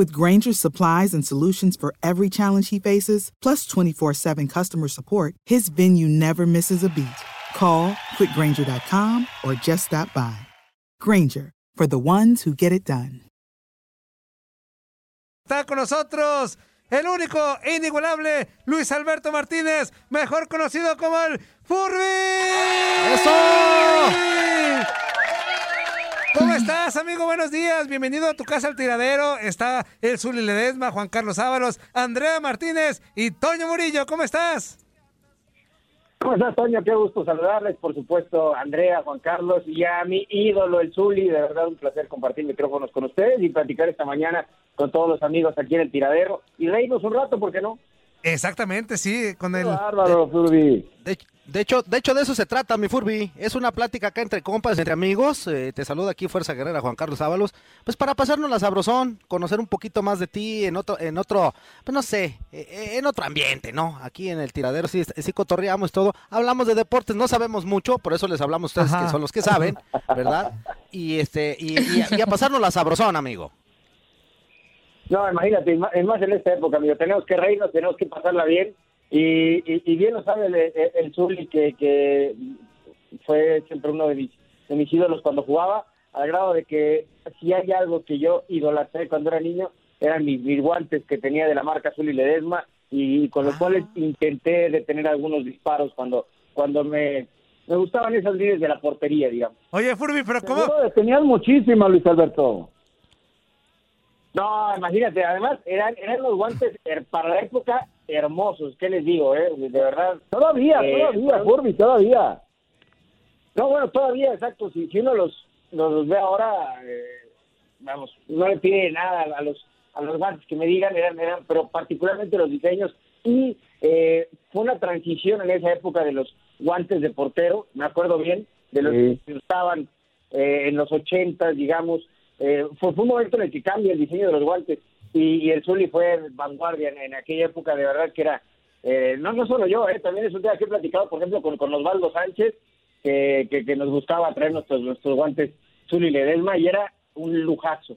With Granger's supplies and solutions for every challenge he faces, plus 24 7 customer support, his venue never misses a beat. Call quickgranger.com or just stop by. Granger, for the ones who get it done. Está con nosotros el único e inigualable Luis Alberto Martínez, mejor conocido como el Furby. ¡Eso! ¿Cómo estás, amigo? Buenos días. Bienvenido a tu casa al tiradero. Está el Zuli Ledesma, Juan Carlos Ábalos, Andrea Martínez y Toño Murillo. ¿Cómo estás? ¿Cómo estás, Toño? Qué gusto saludarles, por supuesto, Andrea, Juan Carlos y a mi ídolo, el Zuli. De verdad, un placer compartir micrófonos con ustedes y platicar esta mañana con todos los amigos aquí en el tiradero y reírnos un rato, ¿por qué no? Exactamente, sí, con el... Bárbaro, Furby. De, de hecho, de hecho, de eso se trata, mi Furby. Es una plática acá entre compas, entre amigos. Eh, te saluda aquí Fuerza Guerrera Juan Carlos Ábalos. Pues para pasarnos la sabrosón, conocer un poquito más de ti en otro, en otro, pues no sé, eh, en otro ambiente, ¿no? Aquí en el tiradero sí, sí cotorreamos todo. Hablamos de deportes, no sabemos mucho, por eso les hablamos a ustedes Ajá. que son los que saben, ¿verdad? Y este, y, y- y a pasarnos la sabrosón, amigo. No, imagínate, es más en esta época, amigo. Tenemos que reírnos, tenemos que pasarla bien. Y, y, y bien lo sabe el, el, el Zuli, que, que fue siempre uno de mis, de mis ídolos cuando jugaba, al grado de que si hay algo que yo idolatré cuando era niño, eran mis, mis guantes que tenía de la marca Zuli Ledesma y con los cuales intenté detener algunos disparos cuando, cuando me, me gustaban esas líneas de la portería, digamos. Oye, Furby, pero ¿cómo? tenías muchísimas, Luis Alberto. No, imagínate, además eran, eran los guantes para la época hermosos, ¿qué les digo, eh? De verdad. Todavía, Eh, todavía, Furby, todavía. No, bueno, todavía, exacto. Si, si uno los, los, los ve ahora, eh, vamos, no le pide nada a los a los guantes que me digan, eran, eran, pero particularmente los diseños. Y eh, fue una transición en esa época de los guantes de portero, me acuerdo bien, de los Sí. que se usaban eh, en los ochentas, digamos. Eh, fue, fue un momento en el que cambia el diseño de los guantes y, y el Zully fue vanguardia en, en aquella época, de verdad que era, eh, no no solo yo, eh, también es un tema que he platicado, por ejemplo, con, con Osvaldo Sánchez, que, que, que nos gustaba traer nuestros, nuestros guantes Zully Ledesma y era un lujazo.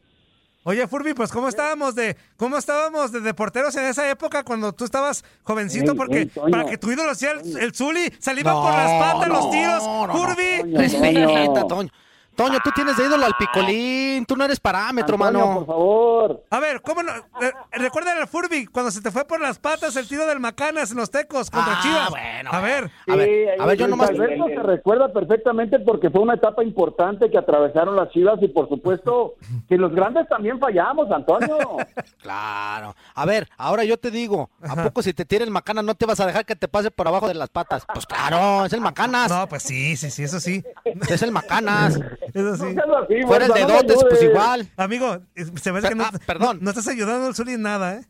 Oye, Furby, pues ¿cómo estábamos de cómo estábamos de, de porteros en esa época cuando tú estabas jovencito? Ey, Porque ey, Toño. para que tu ídolo sea el, el Zuli, salía No, por las patas los no, tiros. no, no. Furby. Respeta, Toño. Toño, tú tienes de ídolo al picolín. Tú no eres parámetro, Antonio, mano. por favor. A ver, ¿cómo no? Eh, recuerda al Furby cuando se te fue por las patas el tiro del Macanas en los Tecos contra Ah, Chivas. bueno, a ver. A ver, Sí, a ver, yo nomás. Alberto se recuerda perfectamente porque fue una etapa importante que atravesaron las Chivas y por supuesto que los grandes también fallamos, Antonio. Claro. A ver, ahora yo te digo, ¿a poco si te tira el Macanas no te vas a dejar que te pase por abajo de las patas? Pues claro, es el Macanas. No, pues sí, sí, sí, eso sí. Es el Macanas. Eso sí. No seas así, Fuera el Borja, de dotes, pues igual. Amigo, se ve que no, Ah, perdón. no, no estás ayudando al Zuli en nada, ¿eh?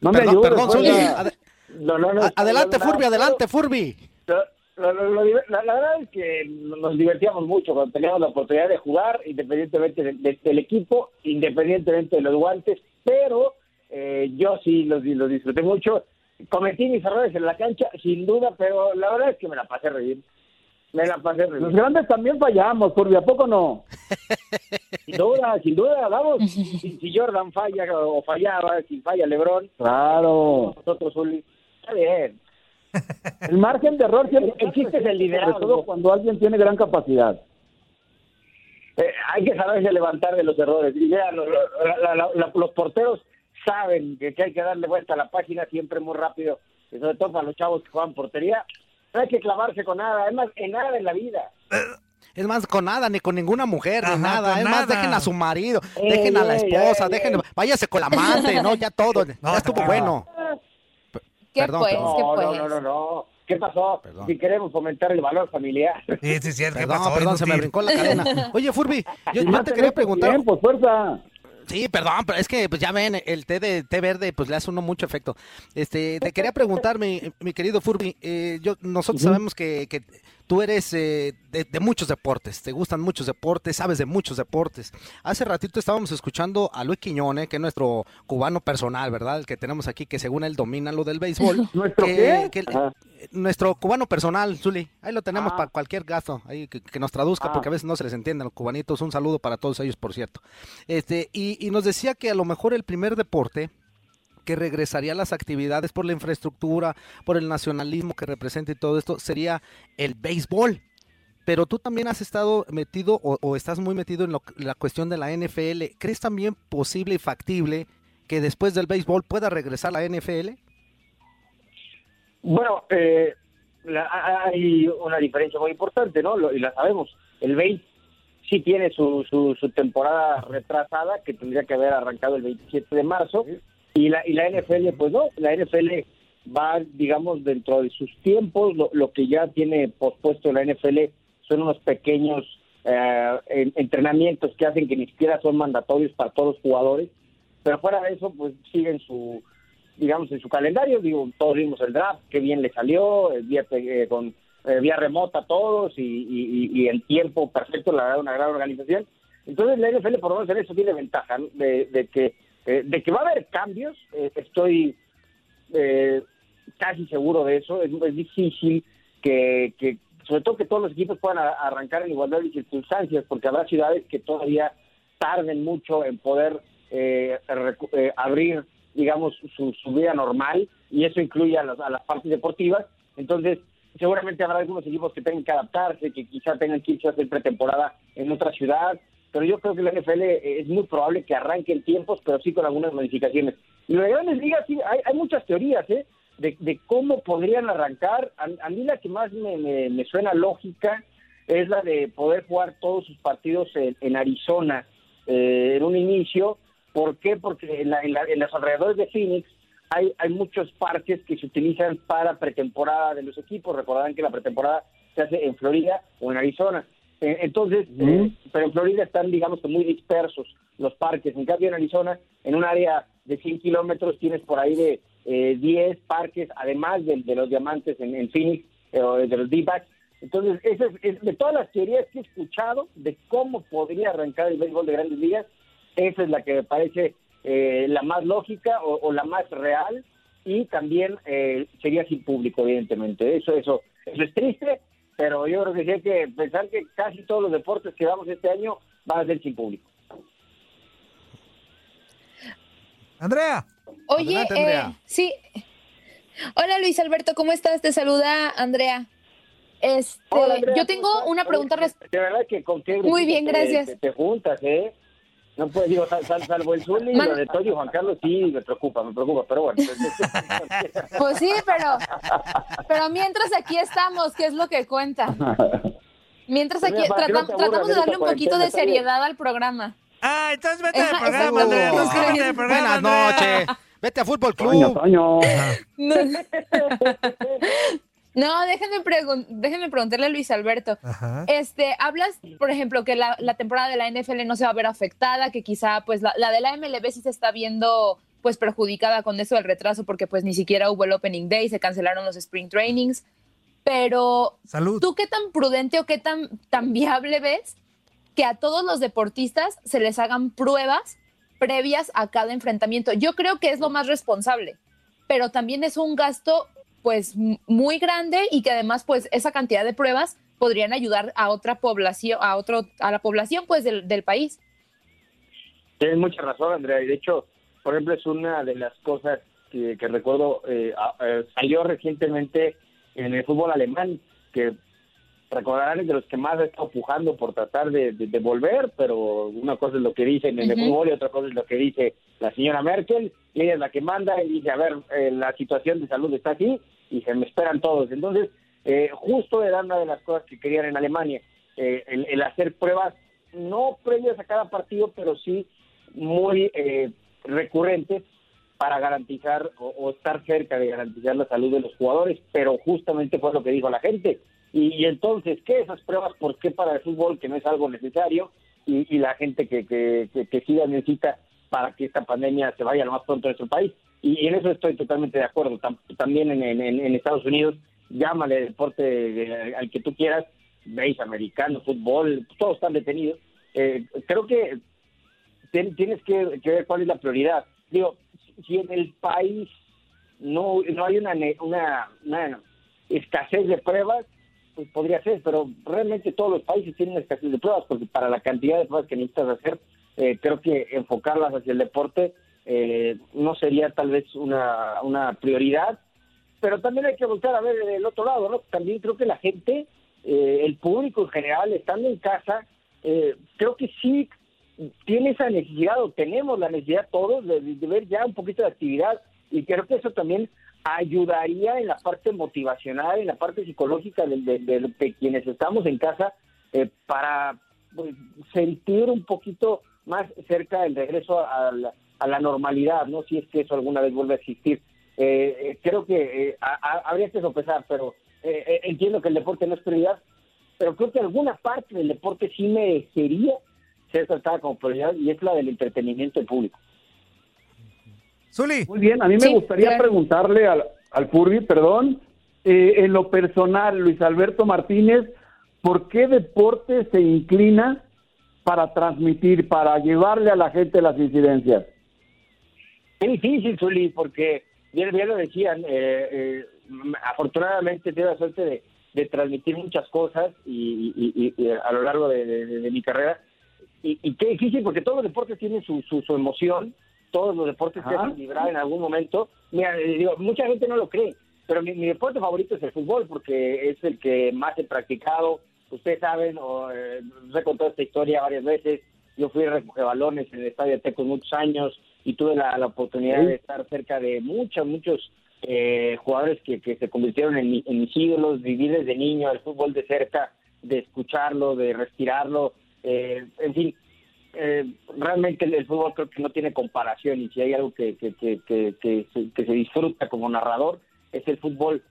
No me perdón, ayudes, perdón, Borja. Zuli. Ade- No, no, no, a- adelante, no, no, Furby, no, adelante, Furby. Lo- lo- lo diver- la, la verdad es que nos divertíamos mucho cuando teníamos la oportunidad de jugar, independientemente de- de- del equipo, independientemente de los guantes, pero eh, yo sí los, los disfruté mucho. Cometí mis errores en la cancha, sin duda, pero la verdad es que me la pasé re bien. Me la pasé re Los grandes también fallamos, Furby, ¿a poco no? Sin duda, sin duda, vamos. Si, si Jordan falla o fallaba, si falla LeBron, Claro. nosotros, Uli, está bien. El margen de error siempre chiste es el liderazgo. sobre todo cuando alguien tiene gran capacidad. Eh, hay que saberse levantar de los errores. Y vean, lo- lo- la- la- la- los porteros saben que, que hay que darle vuelta a la página siempre muy rápido y sobre todo para los chavos que juegan portería, no hay que clavarse con nada, además en nada en la vida. Es más, con nada, ni con ninguna mujer, Ajá, ni nada. Es más, dejen a su marido, Ey, dejen a la esposa, ey, dejen, ey. váyase con la amante, ¿no? Ya todo, ya estuvo bueno. ¿Qué Perdón, pues? perdón. ¿Qué No, pues? no, no, no, no. ¿Qué pasó? Perdón. Si queremos fomentar el valor familiar. Sí, sí, sí, ¿qué Perdón, pasó? perdón, se me brincó la cadena. Oye, Furby, yo, Y yo más te quería preguntar. tiempos, fuerza. Sí, perdón, pero es que pues ya ven, el té de té verde pues le hace uno mucho efecto. Este, te quería preguntar, mi, mi querido Furby, eh, yo, nosotros sabemos que, que tú eres eh, de, de muchos deportes, te gustan muchos deportes, sabes de muchos deportes. Hace ratito estábamos escuchando a Luis Quiñone, que es nuestro cubano personal, ¿verdad? El que tenemos aquí, que según él domina lo del béisbol. ¿Nuestro que- qué? que- nuestro cubano personal, Zuli. Ahí lo tenemos Ah. para cualquier gasto, ahí que, que nos traduzca, Ah. porque a veces no se les entiende a los cubanitos. Un saludo para todos ellos, por cierto. Este, y, y nos decía que a lo mejor el primer deporte que regresaría a las actividades por la infraestructura, por el nacionalismo que representa y todo esto, sería el béisbol. Pero tú también has estado metido o, o estás muy metido en lo- la cuestión de la NFL. ¿Crees también posible y factible que después del béisbol pueda regresar la NFL? Bueno, eh, la- hay una diferencia muy importante, ¿no? Lo- y la sabemos. El BASE sí tiene su, su, su temporada retrasada, que tendría que haber arrancado el 27 de marzo, y la, y la NFL, pues no, la NFL va, digamos, dentro de sus tiempos, lo, lo que ya tiene pospuesto la NFL son unos pequeños eh, en- entrenamientos que hacen que ni siquiera son mandatorios para todos los jugadores, pero fuera de eso, pues siguen su, digamos, en su calendario. Digo, todos vimos el draft, qué bien le salió, el vía, eh, con eh, vía remota a todos y, y, y- en tiempo perfecto, la verdad, una gran organización. Entonces, la NFL, por lo menos en eso, tiene ventaja ¿no? de, de que eh, de que va a haber cambios. eh, estoy eh, casi seguro de eso. Es, es difícil que, que, sobre todo, que todos los equipos puedan arrancar en igualdad de circunstancias, porque habrá ciudades que todavía tarden mucho en poder eh, eh, abrir, digamos, su, su vida normal, y eso incluye a, las- a las partes deportivas. Entonces, seguramente habrá algunos equipos que tengan que adaptarse, que quizá tengan que irse a hacer pretemporada en otra ciudad, pero yo creo que la NFL es muy probable que arranque en tiempos, pero sí con algunas modificaciones. Y lo de grandes ligas, sí, hay, muchas teorías, ¿eh? De, de cómo podrían arrancar. A, a mí la que más me, me- me suena lógica es la de poder jugar todos sus partidos en, en Arizona eh, en un inicio. ¿Por qué? Porque en, la- en la- en los alrededores de Phoenix hay, hay muchos parques que se utilizan para pretemporada de los equipos. Recordarán que la pretemporada se hace en Florida o en Arizona. Eh, entonces, eh, pero en Florida están, digamos que muy dispersos los parques. En cambio, en Arizona, en un área de 100 kilómetros, tienes por ahí de eh, 10 parques, además del- de, los diamantes en, en Phoenix, eh, o de los D-backs. Entonces, esa es, es- de todas las teorías que he escuchado de cómo podría arrancar el béisbol de grandes ligas, esa es la que me parece eh, la más lógica o, o la más real y también eh, sería sin público, evidentemente. Eso, eso, eso es triste, pero yo creo que sí hay que pensar que casi todos los deportes que vamos este año van a ser sin público. Andrea. Oye, Adelante, eh, Andrea. sí. Hola Luis Alberto, ¿cómo estás? Te saluda Andrea. Este, Hola, Andrea, yo ¿cómo tengo una pregunta De verdad que con qué Muy bien, gracias. Te, te juntas, ¿eh? No puedes, digo, sal- sal- salvo el Zuli, Man- lo de Toyo y Juan Carlos sí me preocupa, me preocupa, pero bueno. Pues sí, pero, pero mientras aquí estamos, ¿qué es lo que cuenta? Mientras Pues aquí mira, no tratamos de darle un poquito de seriedad al programa. Ah, entonces vete del programa. Andrea. Programa, Buenas noches. Vete a Fútbol Toño, Club. Toño. No, no déjenme, pregun- déjenme preguntarle a Luis Alberto. Ajá. Este, hablas, por ejemplo, que la, la temporada de la NFL no se va a ver afectada, que quizá pues la, la de la MLB sí se está viendo pues perjudicada con eso del retraso porque pues ni siquiera hubo el opening day, se cancelaron los spring trainings. Pero Salud. ¿tú qué tan prudente o qué tan, tan viable ves que a todos los deportistas se les hagan pruebas previas a cada enfrentamiento? Yo creo que es lo más responsable, pero también es un gasto pues muy grande y que además pues esa cantidad de pruebas podrían ayudar a otra población, a otro, a la población pues del, del país. Tienes mucha razón, Andrea. Y de hecho, por ejemplo, es una de las cosas que, que recuerdo, eh, eh, salió recientemente en el fútbol alemán, que recordarán es de los que más ha estado pujando por tratar de, de, volver, pero una cosa es lo que dicen en el fútbol y otra cosa es lo que dice la señora Merkel, y ella es la que manda y dice, a ver, eh, la situación de salud está aquí y se me esperan todos. Entonces, eh, justo era una de las cosas que querían en Alemania, eh, el, hacer pruebas no previas a cada partido, pero sí muy recurrentes para garantizar o, estar cerca de garantizar la salud de los jugadores, pero justamente fue lo que dijo la gente. Y, entonces, ¿qué esas pruebas? ¿Por qué para el fútbol que no es algo necesario? Y, la gente que, que, que, sí la necesita para que esta pandemia se vaya lo más pronto a nuestro país. Y, en eso estoy totalmente de acuerdo. también en, Estados Unidos, llámale deporte al que tú quieras, veis americano, fútbol, todos están detenidos. Eh, creo que tienes que ver cuál es la prioridad. Digo, si en el país no, no hay una, una, una escasez de pruebas, pues podría ser, pero realmente todos los países tienen escasez de pruebas, porque para la cantidad de pruebas que necesitas hacer, eh, creo que enfocarlas hacia el deporte eh, no sería tal vez una, una prioridad, pero también hay que volver a ver el otro lado, ¿no? También creo que la gente, eh, el público en general, estando en casa, creo que sí tiene esa necesidad o tenemos la necesidad todos de, ver ya un poquito de actividad y creo que eso también ayudaría en la parte motivacional, en la parte psicológica de, quienes estamos en casa eh, para pues, sentir un poquito más cerca el regreso a la, normalidad, ¿no? Si es que eso alguna vez vuelve a existir. Eh, eh, creo que habría que sopesar, pero entiendo que el deporte no es prioridad, pero creo que alguna parte del deporte sí merecería ser tratada como prioridad y es la del entretenimiento público. Zuli. Muy bien, a mí me gustaría preguntarle al, al Furby, perdón, eh, en lo personal, Luis Alberto Martínez, ¿por qué deporte se inclina para transmitir, para llevarle a la gente las incidencias? Es difícil, Zuli, porque bien, bien lo decían, eh, eh, afortunadamente tengo la suerte de, transmitir muchas cosas y, a lo largo de mi carrera y, y, qué difícil, porque todos los deportes tienen su, su, emoción, todos los deportes se hacen vibrar en algún momento. Mira, digo, mucha gente no lo cree, pero mi, deporte favorito es el fútbol, porque es el que más he practicado. Ustedes saben, o, eh, he contado esta historia varias veces. Yo fui a recoger balones en el Estadio de Tecos muchos años y tuve la, la oportunidad de estar cerca de muchos, muchos eh, jugadores que, que se convirtieron en, en mis ídolos, vivir desde niño el fútbol de cerca, de escucharlo, de respirarlo eh, en fin, eh, realmente el, fútbol creo que no tiene comparación y si hay algo que, que, que, que, se, disfruta como narrador es el fútbol.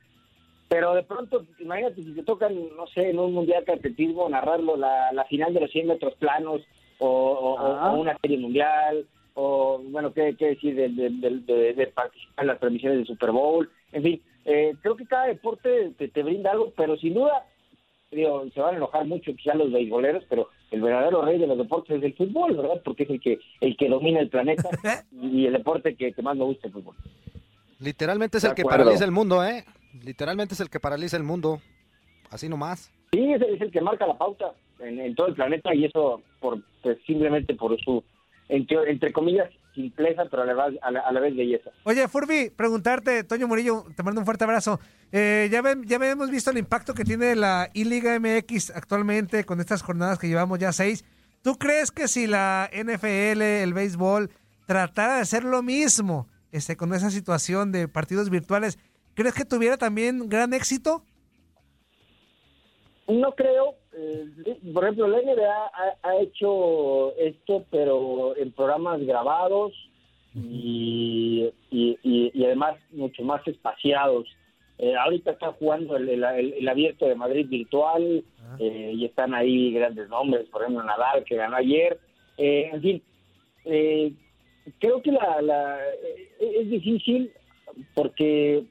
Pero de pronto, imagínate si te tocan, no sé, en un mundial de atletismo, narrarlo la, la final de los 100 metros planos o, una serie mundial o, bueno, qué, qué decir de, de, participar en las transmisiones de Super Bowl. En fin, eh, creo que cada deporte te, te brinda algo, pero sin duda digo, se van a enojar mucho quizá los beisboleros, pero el verdadero rey de los deportes es el fútbol, ¿verdad? Porque es el que el que domina el planeta y el deporte que, más me gusta el fútbol. Literalmente es el que paraliza el mundo, ¿eh? Literalmente es el que paraliza el mundo, así nomás. Sí, es, es el que marca la pauta en, todo el planeta y eso por pues, simplemente por su entre, entre comillas simpleza, pero a la, vez, a la, vez belleza. Oye, Furby, preguntarte, Toño Murillo, te mando un fuerte abrazo. Eh, ya, ya hemos visto el impacto que tiene la I-Liga MX actualmente con estas jornadas que llevamos ya seis. ¿Tú crees que si la NFL, el béisbol, tratara de hacer lo mismo este, con esa situación de partidos virtuales, ¿crees que tuviera también gran éxito? No creo. Eh, por ejemplo, la NBA ha, hecho esto, pero en programas grabados y, y, además mucho más espaciados. Eh, ahorita está jugando el, abierto de Madrid virtual ah. eh, y están ahí grandes nombres, por ejemplo Nadal que ganó ayer. en fin, creo que la, es difícil porque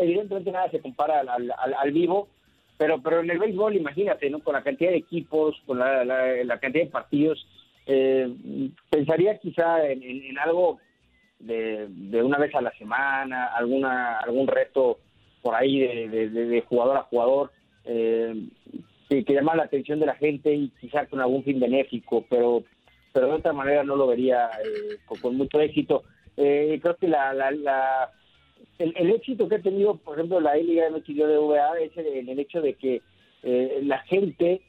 evidentemente nada se compara al, al vivo pero pero en el béisbol, imagínate, ¿no? Con la cantidad de equipos, con la, la, cantidad de partidos, eh, pensaría quizá en, algo de, de, una vez a la semana, alguna algún reto por ahí de, de, jugador a jugador, eh, que, que llama la atención de la gente y quizá con algún fin benéfico, pero pero de otra manera no lo vería eh, con, mucho éxito. Eh, creo que la, la, la el, éxito que ha tenido, por ejemplo, la Liga MX de es el, el, hecho de que eh, la gente,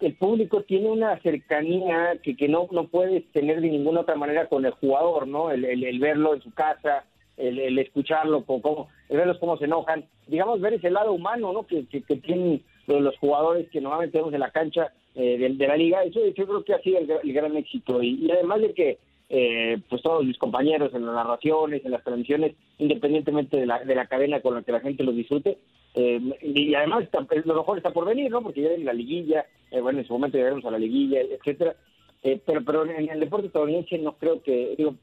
el público tiene una cercanía que, que no, no puedes tener de ninguna otra manera con el jugador, ¿no? El, el, verlo en su casa, el, el escucharlo, como, el verlos cómo se enojan, digamos, ver ese lado humano, ¿no? Que, que, tienen los jugadores que normalmente vemos en la cancha eh, de, la liga, eso yo creo que ha sido el, gran éxito. Y, además de que, eh, pues todos mis compañeros en las narraciones, en las transmisiones, independientemente de la, de la cadena con la que la gente los disfrute, eh, y además lo mejor está por venir, ¿no? Porque ya en la liguilla, eh, bueno, en su momento llegaremos a la liguilla, etcétera. Eh, pero pero en el deporte estadounidense no creo que, digo,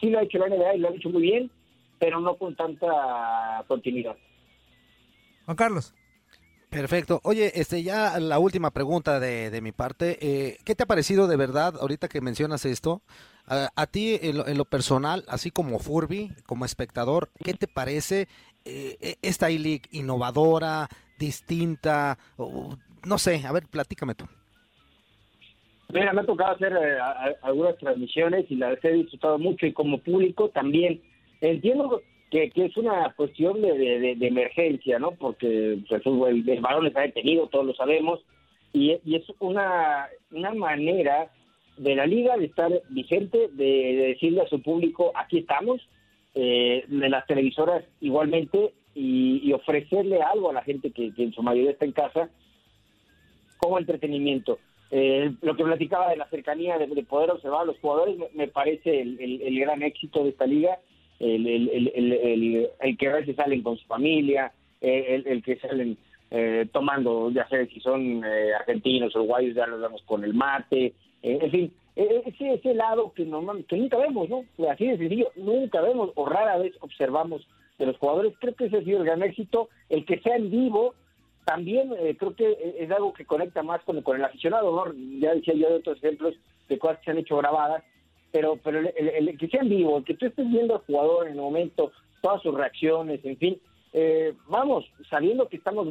sí lo ha hecho la NBA y lo ha hecho muy bien, pero no con tanta continuidad. Juan Carlos. Perfecto. Oye, este ya la última pregunta de, de mi parte. Eh, ¿Qué te ha parecido de verdad, ahorita que mencionas esto, a, ti en lo, en lo, personal, así como Furby, como espectador, ¿qué te parece eh, e, esta e innovadora, distinta? no sé, a ver, platícame tú. Mira, me ha tocado hacer eh, algunas transmisiones y las he disfrutado mucho y como público también. Entiendo que, que es una cuestión de, de, emergencia, ¿no? Porque pues, el, el balón está detenido, todos lo sabemos, y, y es una, una manera de la liga de estar vigente, de decirle a su público, aquí estamos, eh, de las televisoras igualmente y, ofrecerle algo a la gente que, en su mayoría está en casa como entretenimiento. Eh, lo que platicaba de la cercanía, de, poder observar a los jugadores, me, parece el, gran éxito de esta liga, el, el, que a veces salen con su familia, eh, el, que salen tomando, ya sé si son argentinos, uruguayos, ya los damos con el mate, en fin, e-, ese, ese lado que, que nunca vemos, ¿no? Así de sencillo, nunca vemos o rara vez observamos de los jugadores. Creo que ese ha sido el gran éxito. El que sea en vivo también eh, creo que es algo que conecta más con, con el aficionado, ¿no? Ya decía yo de otros ejemplos de cosas que se han hecho grabadas, pero pero el, que sea en vivo, el que tú estés viendo al jugador en el momento, todas sus reacciones, en fin, eh, vamos, sabiendo que estamos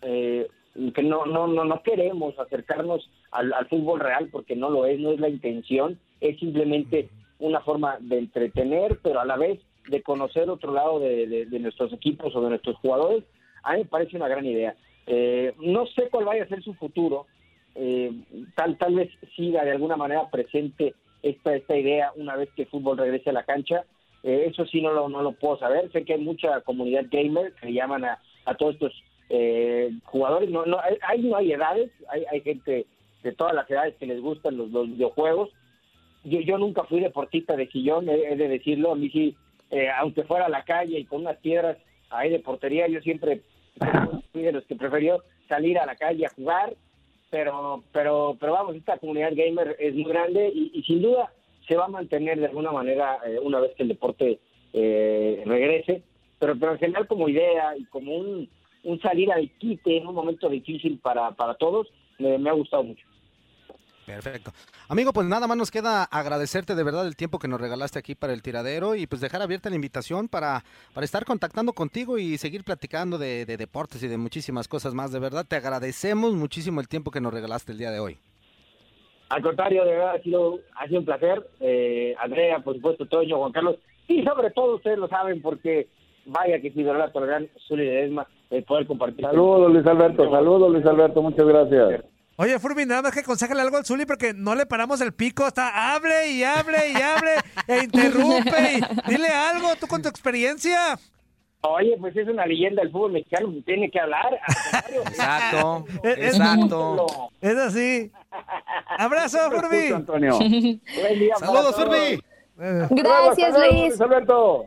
eh, que no, no, no, no queremos acercarnos al, fútbol real porque no lo es, no es la intención, es simplemente una forma de entretener, pero a la vez de conocer otro lado de, nuestros equipos o de nuestros jugadores, a mí me parece una gran idea. Eh, no sé cuál vaya a ser su futuro, eh, tal, tal vez siga de alguna manera presente esta, esta idea una vez que el fútbol regrese a la cancha, eh, eso sí no lo, no lo puedo saber, sé que hay mucha comunidad gamer que llaman a, a todos estos eh, jugadores, no, no, hay, no hay edades, hay, hay gente de todas las edades que les gustan los, videojuegos. Yo, yo nunca fui deportista de sillón, he, de decirlo, a mí sí, eh, aunque fuera a la calle y con unas piedras ahí de portería, yo siempre fui de los que preferió salir a la calle a jugar, pero, pero, pero vamos, esta comunidad gamer es muy grande y, sin duda se va a mantener de alguna manera eh, una vez que el deporte eh, regrese, pero, pero en general como idea y como un un salir al quite en un momento difícil para, para todos, me, ha gustado mucho. Perfecto. Amigo, pues nada más nos queda agradecerte de verdad el tiempo que nos regalaste aquí para el tiradero y pues dejar abierta la invitación para, para estar contactando contigo y seguir platicando de, deportes y de muchísimas cosas más. De verdad, te agradecemos muchísimo el tiempo que nos regalaste el día de hoy. Al contrario, de verdad ha sido, ha sido un placer. Eh, Andrea, por supuesto, Toño, Juan Carlos, y sobre todo ustedes lo saben porque vaya que sí, verdad, por gran Zuli de Esma, el poder compartir. Saludos, Luis Alberto, saludos, Luis Alberto, muchas gracias. Oye, Furby, nada más que aconsejale algo al Zuli porque no le paramos el pico, está hable y hable y hable e interrumpe y dile algo, tú con tu experiencia. Oye, pues es una leyenda del fútbol mexicano, tiene que hablar. Exacto, exacto. Es así. Abrazo, Furby. Antonio. Saludos, Furby. Gracias, Luis. Alberto.